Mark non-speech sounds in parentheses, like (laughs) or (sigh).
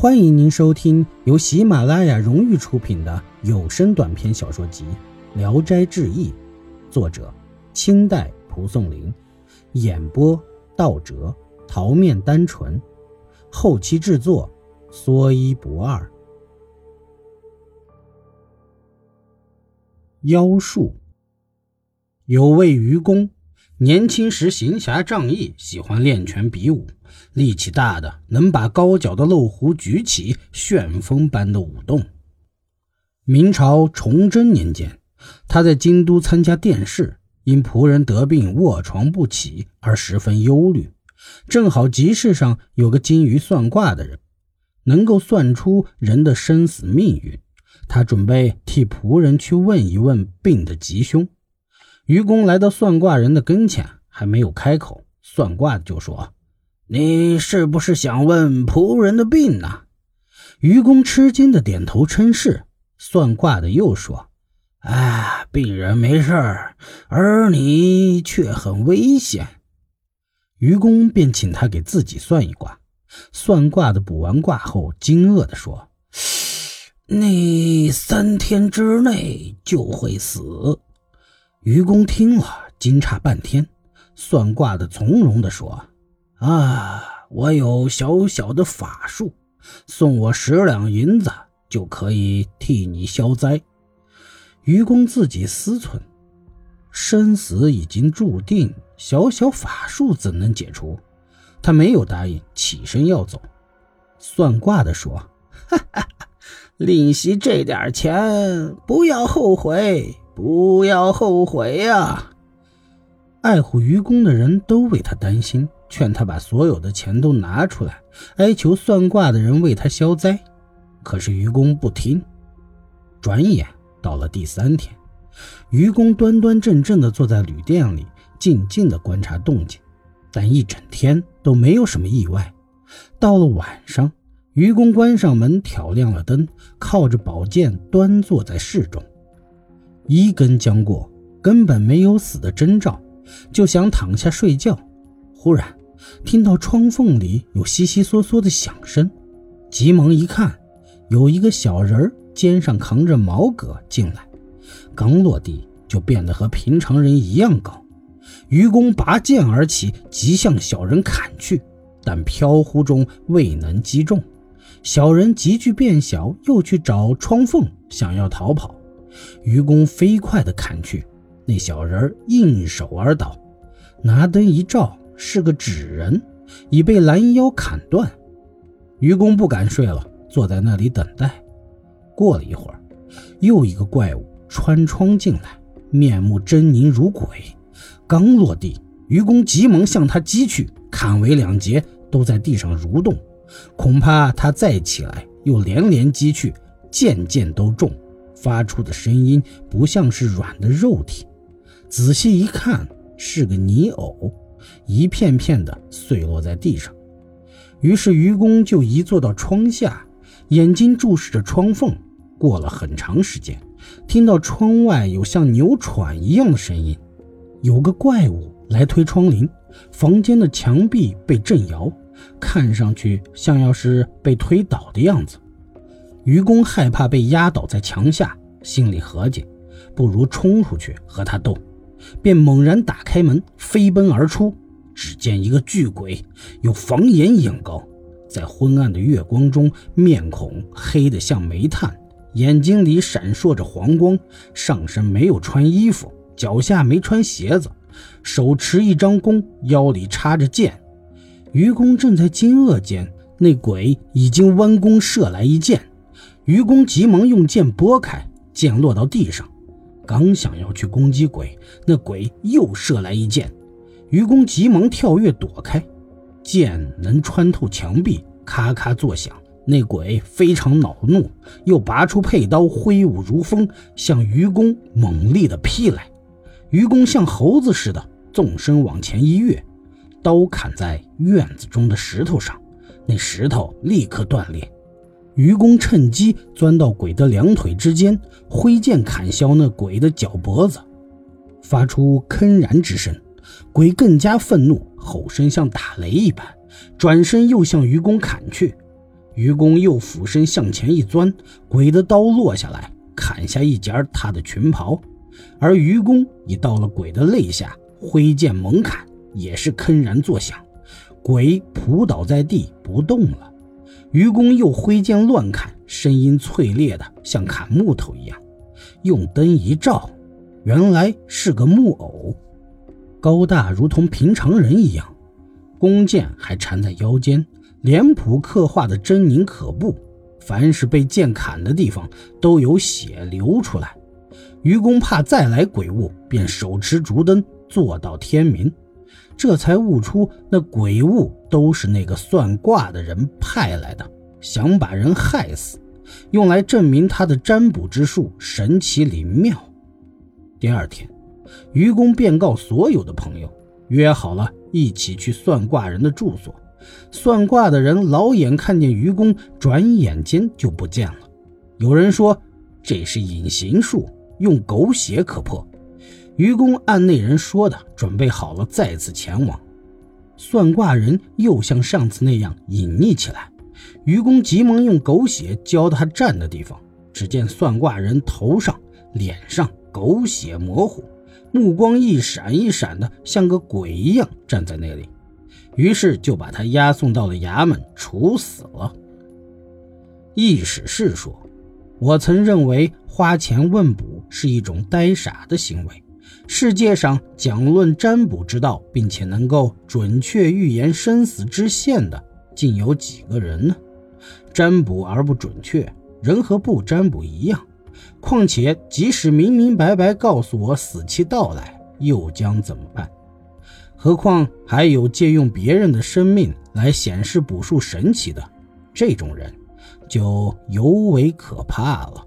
欢迎您收听由喜马拉雅荣誉出品的有声短篇小说集《聊斋志异》，作者清代蒲松龄，演播道哲、桃面单纯，后期制作说一不二。妖术，有位愚公。年轻时行侠仗义，喜欢练拳比武，力气大的能把高脚的漏壶举起，旋风般的舞动。明朝崇祯年间，他在京都参加殿试，因仆人得病卧床不起而十分忧虑。正好集市上有个精于算卦的人，能够算出人的生死命运。他准备替仆人去问一问病的吉凶。愚公来到算卦人的跟前，还没有开口，算卦的就说：“你是不是想问仆人的病呢？”愚公吃惊的点头称是。算卦的又说：“哎，病人没事儿，而你却很危险。”愚公便请他给自己算一卦。算卦的卜完卦后，惊愕的说：“你三天之内就会死。”愚公听了，惊诧半天。算卦的从容地说：“啊，我有小小的法术，送我十两银子就可以替你消灾。”愚公自己思忖：生死已经注定，小小法术怎能解除？他没有答应，起身要走。算卦的说：“ (laughs) 哈哈，吝惜这点钱，不要后悔。”不要后悔呀！爱护愚公的人都为他担心，劝他把所有的钱都拿出来，哀求算卦的人为他消灾。可是愚公不听。转眼到了第三天，愚公端端正正地坐在旅店里，静静地观察动静，但一整天都没有什么意外。到了晚上，愚公关上门，挑亮了灯，靠着宝剑端坐在室中。一根将过，根本没有死的征兆，就想躺下睡觉。忽然听到窗缝里有悉悉嗦嗦的响声，急忙一看，有一个小人肩上扛着毛戈进来，刚落地就变得和平常人一样高。愚公拔剑而起，即向小人砍去，但飘忽中未能击中。小人急剧变小，又去找窗缝，想要逃跑。愚公飞快地砍去，那小人应手而倒。拿灯一照，是个纸人，已被拦腰砍断。愚公不敢睡了，坐在那里等待。过了一会儿，又一个怪物穿窗进来，面目狰狞如鬼。刚落地，愚公急忙向他击去，砍为两截，都在地上蠕动。恐怕他再起来，又连连击去，件件都中。发出的声音不像是软的肉体，仔细一看是个泥偶，一片片的碎落在地上。于是愚公就移坐到窗下，眼睛注视着窗缝。过了很长时间，听到窗外有像牛喘一样的声音，有个怪物来推窗棂，房间的墙壁被震摇，看上去像要是被推倒的样子。愚公害怕被压倒在墙下，心里合计，不如冲出去和他斗，便猛然打开门，飞奔而出。只见一个巨鬼，有房檐一样高，在昏暗的月光中，面孔黑得像煤炭，眼睛里闪烁着黄光，上身没有穿衣服，脚下没穿鞋子，手持一张弓，腰里插着剑。愚公正在惊愕间，那鬼已经弯弓射来一箭。愚公急忙用剑拨开，剑落到地上，刚想要去攻击鬼，那鬼又射来一箭。愚公急忙跳跃躲开，剑能穿透墙壁，咔咔作响。那鬼非常恼怒，又拔出佩刀，挥舞如风，向愚公猛烈的劈来。愚公像猴子似的纵身往前一跃，刀砍在院子中的石头上，那石头立刻断裂。愚公趁机钻到鬼的两腿之间，挥剑砍削那鬼的脚脖子，发出铿然之声。鬼更加愤怒，吼声像打雷一般，转身又向愚公砍去。愚公又俯身向前一钻，鬼的刀落下来，砍下一截他的裙袍，而愚公已到了鬼的肋下，挥剑猛砍，也是铿然作响，鬼扑倒在地不动了。愚公又挥剑乱砍，声音脆裂的像砍木头一样，用灯一照，原来是个木偶，高大如同平常人一样，弓箭还缠在腰间。脸谱刻画的狰狞可怖，凡是被剑砍的地方都有血流出来。愚公怕再来鬼物，便手持竹灯坐到天明，这才悟出那鬼物都是那个算卦的人派来的，想把人害死，用来证明他的占卜之术神奇灵妙。第二天，愚公便告所有的朋友，约好了一起去算卦人的住所。算卦的人老眼看见愚公，转眼间就不见了。有人说这是隐形术，用狗血可破。愚公按那人说的，准备好了再次前往。算卦人又像上次那样隐匿起来。愚公急忙用狗血浇他站的地方，只见算卦人头上、脸上狗血模糊，目光一闪一闪的，像个鬼一样站在那里。于是就把他押送到了衙门处死了。易史是说：“我曾认为花钱问卜是一种呆傻的行为。世界上讲论占卜之道，并且能够准确预言生死之线的，竟有几个人呢？占卜而不准确，人和不占卜一样。况且即使明明白白告诉我死期到来，又将怎么办？”何况还有借用别人的生命来显示卜术神奇的这种人，就尤为可怕了。